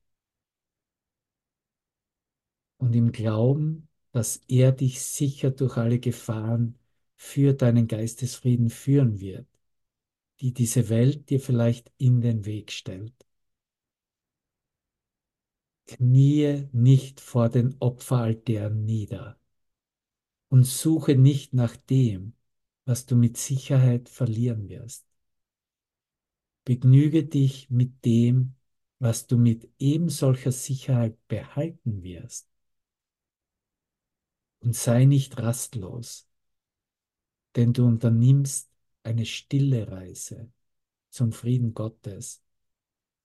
und im Glauben, dass er dich sicher durch alle Gefahren für deinen Geistesfrieden führen wird, die diese Welt dir vielleicht in den Weg stellt. Kniee nicht vor den Opferaltären nieder und suche nicht nach dem, was du mit Sicherheit verlieren wirst. Begnüge dich mit dem, was du mit ebensolcher Sicherheit behalten wirst. Und sei nicht rastlos, denn du unternimmst eine stille Reise zum Frieden Gottes,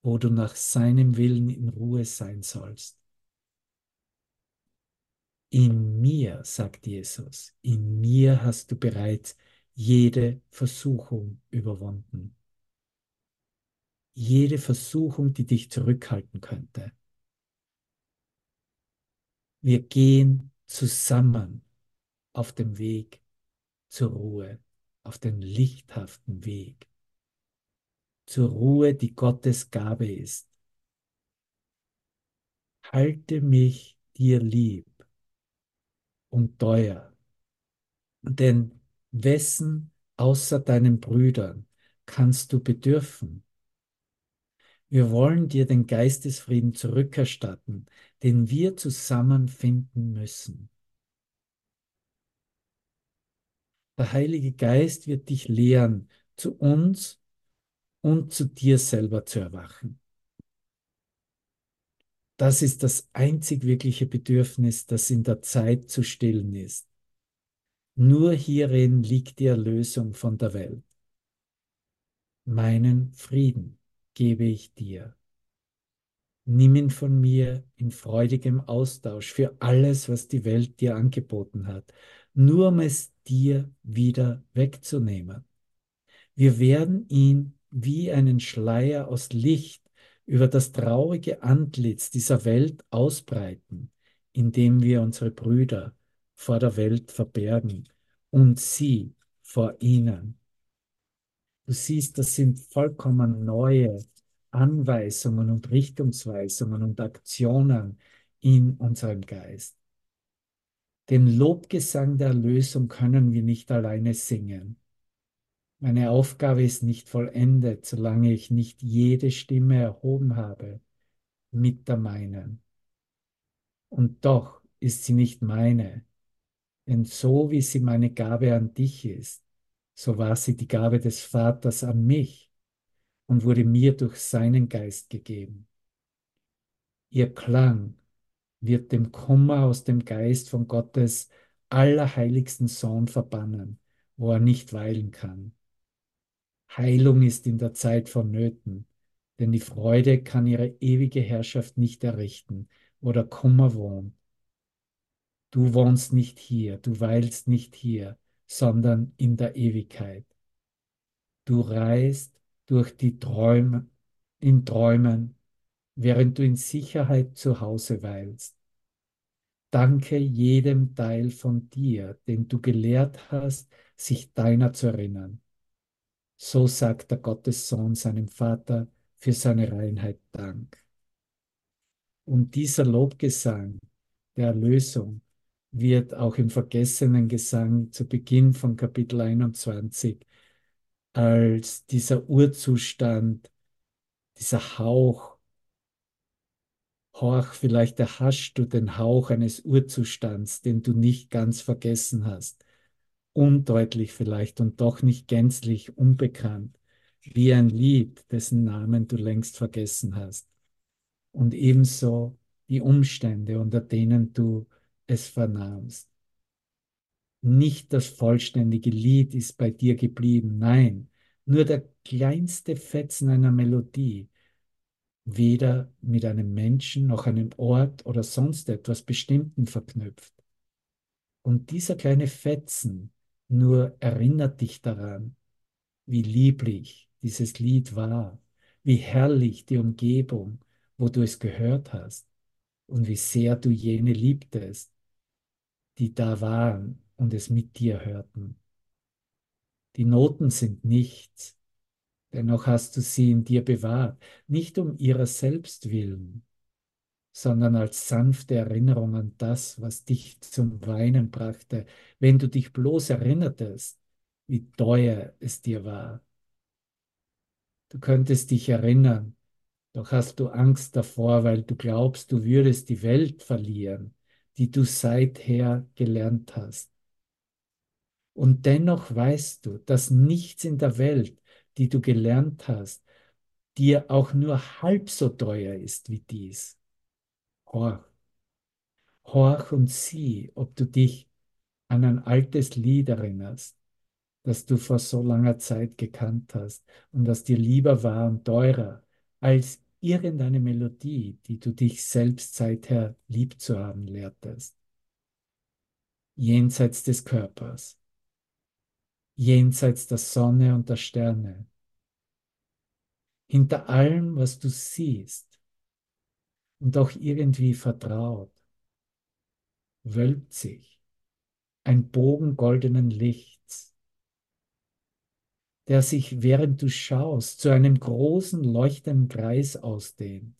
wo du nach seinem Willen in Ruhe sein sollst. In mir, sagt Jesus, in mir hast du bereits jede Versuchung überwunden. Jede Versuchung, die dich zurückhalten könnte. Wir gehen zusammen auf dem Weg zur Ruhe, auf den lichthaften Weg, zur Ruhe, die Gottes Gabe ist. Halte mich dir lieb und teuer, denn wessen außer deinen Brüdern kannst du bedürfen? Wir wollen dir den Geistesfrieden zurückerstatten, den wir zusammen finden müssen. Der Heilige Geist wird dich lehren, zu uns und zu dir selber zu erwachen. Das ist das einzig wirkliche Bedürfnis, das in der Zeit zu stillen ist. Nur hierin liegt die Erlösung von der Welt. meinen Frieden gebe ich dir. Nimm ihn von mir in freudigem Austausch für alles, was die Welt dir angeboten hat, nur um es dir wieder wegzunehmen. Wir werden ihn wie einen Schleier aus Licht über das traurige Antlitz dieser Welt ausbreiten, indem wir unsere Brüder vor der Welt verbergen und sie vor ihnen. Du siehst, das sind vollkommen neue Anweisungen und Richtungsweisungen und Aktionen in unserem Geist. Den Lobgesang der Erlösung können wir nicht alleine singen. Meine Aufgabe ist nicht vollendet, solange ich nicht jede Stimme erhoben habe mit der meinen. Und doch ist sie nicht meine, denn so wie sie meine Gabe an dich ist, so war sie die Gabe des Vaters an mich und wurde mir durch seinen Geist gegeben. Ihr Klang wird dem Kummer aus dem Geist von Gottes allerheiligsten Sohn verbannen, wo er nicht weilen kann. Heilung ist in der Zeit vonnöten, denn die Freude kann ihre ewige Herrschaft nicht errichten, wo der Kummer wohnt. Du wohnst nicht hier, du weilst nicht hier, sondern in der Ewigkeit. Du reist durch die Träume, in Träumen, während du in Sicherheit zu Hause weilst. Danke jedem Teil von dir, den du gelehrt hast, sich deiner zu erinnern. So sagt der Gottessohn seinem Vater für seine Reinheit Dank. Und dieser Lobgesang der Erlösung wird auch im vergessenen Gesang zu Beginn von Kapitel 21 als dieser Urzustand, dieser Hauch, horch, vielleicht erhaschst du den Hauch eines Urzustands, den du nicht ganz vergessen hast, undeutlich vielleicht und doch nicht gänzlich unbekannt, wie ein Lied, dessen Namen du längst vergessen hast. Und ebenso die Umstände, unter denen du es vernahmst. Nicht das vollständige Lied ist bei dir geblieben, nein, nur der kleinste Fetzen einer Melodie, weder mit einem Menschen noch einem Ort oder sonst etwas Bestimmten verknüpft. Und dieser kleine Fetzen nur erinnert dich daran, wie lieblich dieses Lied war, wie herrlich die Umgebung, wo du es gehört hast und wie sehr du jene liebtest, die da waren und es mit dir hörten. Die Noten sind nichts, dennoch hast du sie in dir bewahrt, nicht um ihrer selbst willen, sondern als sanfte Erinnerung an das, was dich zum Weinen brachte, wenn du dich bloß erinnertest, wie teuer es dir war. Du könntest dich erinnern, doch hast du Angst davor, weil du glaubst, du würdest die Welt verlieren die du seither gelernt hast. Und dennoch weißt du, dass nichts in der Welt, die du gelernt hast, dir auch nur halb so teuer ist wie dies. Horch. Horch und sieh, ob du dich an ein altes Lied erinnerst, das du vor so langer Zeit gekannt hast und das dir lieber war und teurer als irgendeine Melodie, die du dich selbst seither lieb zu haben lehrtest. Jenseits des Körpers, jenseits der Sonne und der Sterne, hinter allem, was du siehst und auch irgendwie vertraut, wölbt sich ein Bogen goldenen Lichts, der sich, während du schaust, zu einem großen leuchtenden Kreis ausdehnt.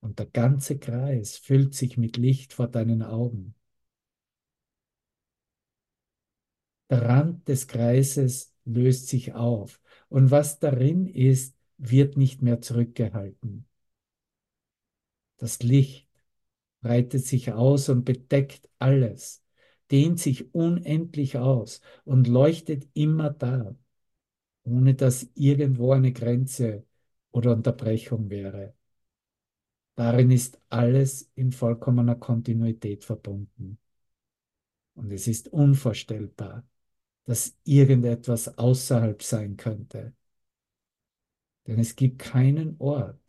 Und der ganze Kreis füllt sich mit Licht vor deinen Augen. Der Rand des Kreises löst sich auf und was darin ist, wird nicht mehr zurückgehalten. Das Licht breitet sich aus und bedeckt alles dehnt sich unendlich aus und leuchtet immer da, ohne dass irgendwo eine Grenze oder Unterbrechung wäre. Darin ist alles in vollkommener Kontinuität verbunden. Und es ist unvorstellbar, dass irgendetwas außerhalb sein könnte. Denn es gibt keinen Ort,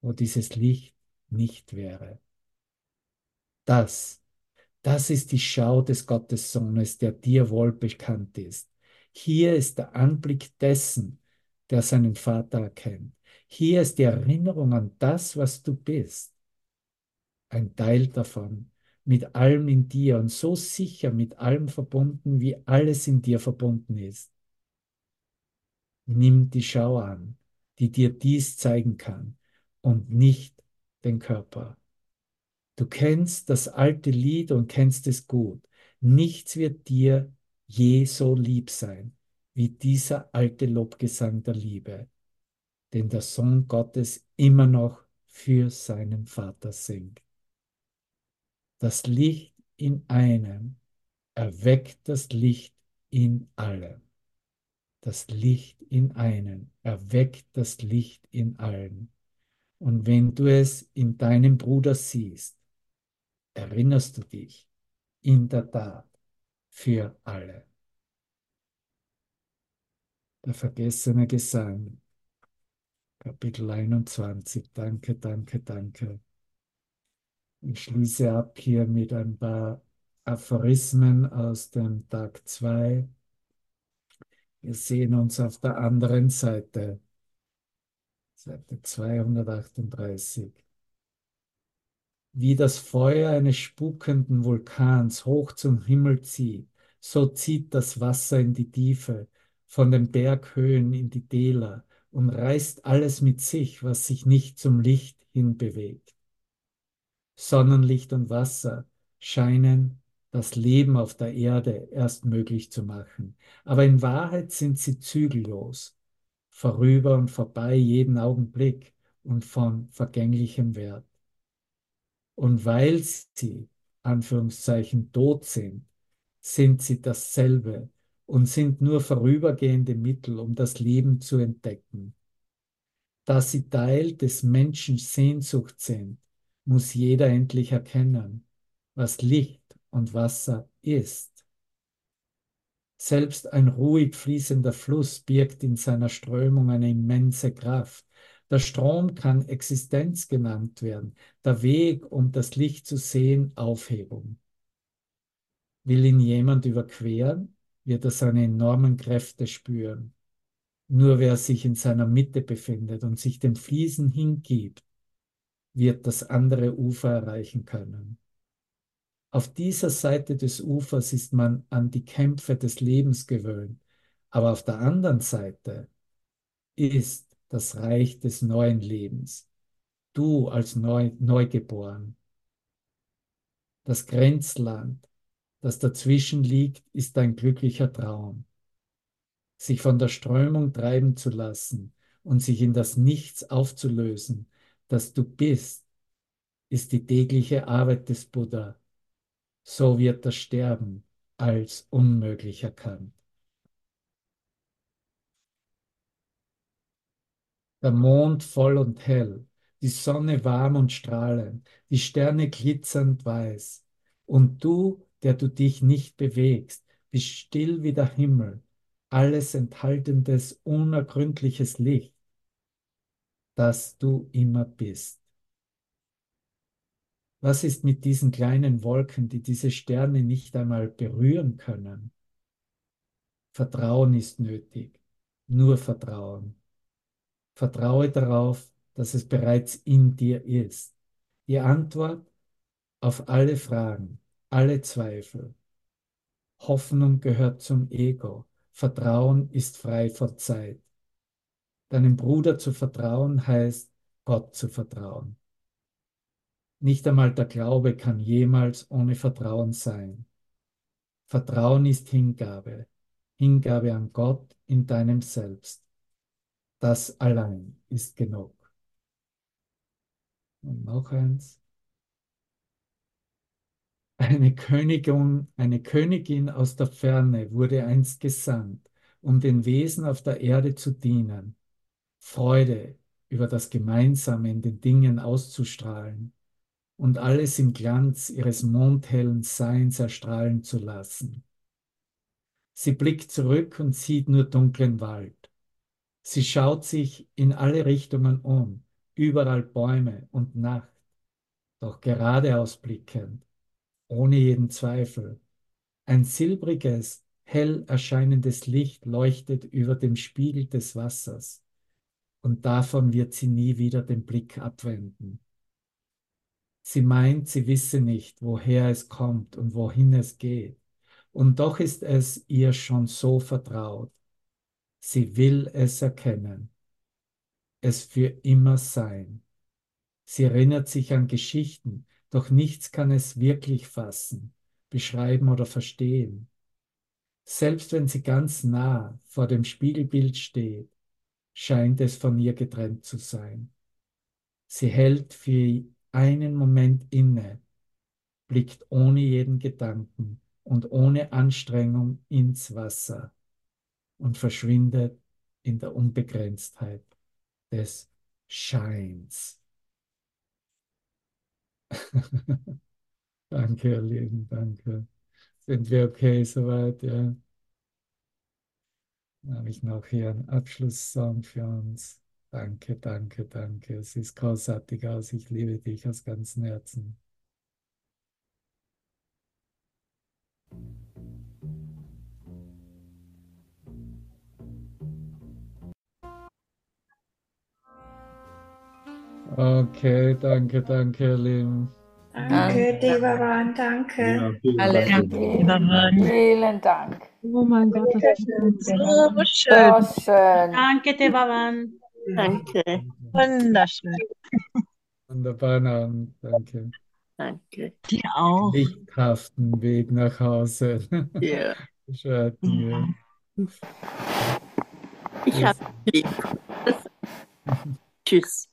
wo dieses Licht nicht wäre. Das, das ist die Schau des Gottessohnes, der dir wohl bekannt ist. Hier ist der Anblick dessen, der seinen Vater erkennt. Hier ist die Erinnerung an das, was du bist. Ein Teil davon, mit allem in dir und so sicher mit allem verbunden, wie alles in dir verbunden ist. Nimm die Schau an, die dir dies zeigen kann und nicht den Körper. Du kennst das alte Lied und kennst es gut. Nichts wird dir je so lieb sein wie dieser alte Lobgesang der Liebe, den der Sohn Gottes immer noch für seinen Vater singt. Das Licht in einem erweckt das Licht in allem. Das Licht in einem erweckt das Licht in allen. Und wenn du es in deinem Bruder siehst, erinnerst du dich in der Tat für alle. Der vergessene Gesang, Kapitel 21. Danke, danke, danke. Ich schließe ab hier mit ein paar Aphorismen aus dem Tag 2. Wir sehen uns auf der anderen Seite, Seite 238. Wie das Feuer eines spukenden Vulkans hoch zum Himmel zieht, so zieht das Wasser in die Tiefe, von den Berghöhen in die Täler und reißt alles mit sich, was sich nicht zum Licht hinbewegt. Sonnenlicht und Wasser scheinen das Leben auf der Erde erst möglich zu machen. Aber in Wahrheit sind sie zügellos, vorüber und vorbei jeden Augenblick und von vergänglichem Wert. Und weil sie, Anführungszeichen, tot sind, sind sie dasselbe und sind nur vorübergehende Mittel, um das Leben zu entdecken. Da sie Teil des Menschen Sehnsucht sind, muss jeder endlich erkennen, was Licht und Wasser ist. Selbst ein ruhig fließender Fluss birgt in seiner Strömung eine immense Kraft. Der Strom kann Existenz genannt werden, der Weg, um das Licht zu sehen, Aufhebung. Will ihn jemand überqueren, wird er seine enormen Kräfte spüren. Nur wer sich in seiner Mitte befindet und sich dem Fließen hingibt, wird das andere Ufer erreichen können. Auf dieser Seite des Ufers ist man an die Kämpfe des Lebens gewöhnt, aber auf der anderen Seite ist das Reich des neuen Lebens. Du als Neu Neugeboren. Das Grenzland, das dazwischen liegt, ist ein glücklicher Traum. Sich von der Strömung treiben zu lassen und sich in das Nichts aufzulösen, das du bist, ist die tägliche Arbeit des Buddha. So wird das Sterben als unmöglich erkannt. Der Mond voll und hell, die Sonne warm und strahlend, die Sterne glitzernd weiß. Und du, der du dich nicht bewegst, bist still wie der Himmel, alles enthaltendes, unergründliches Licht, das du immer bist. Was ist mit diesen kleinen Wolken, die diese Sterne nicht einmal berühren können? Vertrauen ist nötig, nur Vertrauen. Vertraue darauf, dass es bereits in dir ist. Die Antwort auf alle Fragen, alle Zweifel. Hoffnung gehört zum Ego. Vertrauen ist frei von Zeit. Deinem Bruder zu vertrauen heißt, Gott zu vertrauen. Nicht einmal der Glaube kann jemals ohne Vertrauen sein. Vertrauen ist Hingabe, Hingabe an Gott in deinem Selbst. Das allein ist genug. Und noch eins. Eine Königin, eine Königin aus der Ferne wurde einst gesandt, um den Wesen auf der Erde zu dienen, Freude über das Gemeinsame in den Dingen auszustrahlen und alles im Glanz ihres mondhellen Seins erstrahlen zu lassen. Sie blickt zurück und sieht nur dunklen Wald. Sie schaut sich in alle Richtungen um, überall Bäume und Nacht, doch geradeaus blickend, ohne jeden Zweifel. Ein silbriges, hell erscheinendes Licht leuchtet über dem Spiegel des Wassers, und davon wird sie nie wieder den Blick abwenden. Sie meint, sie wisse nicht, woher es kommt und wohin es geht, und doch ist es ihr schon so vertraut. Sie will es erkennen, es für immer sein. Sie erinnert sich an Geschichten, doch nichts kann es wirklich fassen, beschreiben oder verstehen. Selbst wenn sie ganz nah vor dem Spiegelbild steht, scheint es von ihr getrennt zu sein. Sie hält für einen Moment inne, blickt ohne jeden Gedanken und ohne Anstrengung ins Wasser und verschwindet in der Unbegrenztheit des Scheins. danke, ihr Lieben, danke. Sind wir okay soweit? Ja. Dann habe ich noch hier einen Abschlusssong für uns. Danke, danke, danke. Es ist großartig aus. Ich liebe dich aus ganzem Herzen. Okay, danke, danke, ihr Lieben. Danke, Devavan, danke. Ja, vielen Alle Dank. danke. Vielen Dank. Oh mein Gott, das ist So schön. So schön. Danke, Devavan. Danke. Wunderschön. Wunderbaren Abend, danke. Danke. Dir auch. Lichthaften Weg nach Hause. Ja. Schreiten wir. Ich habe lieb. Tschüss.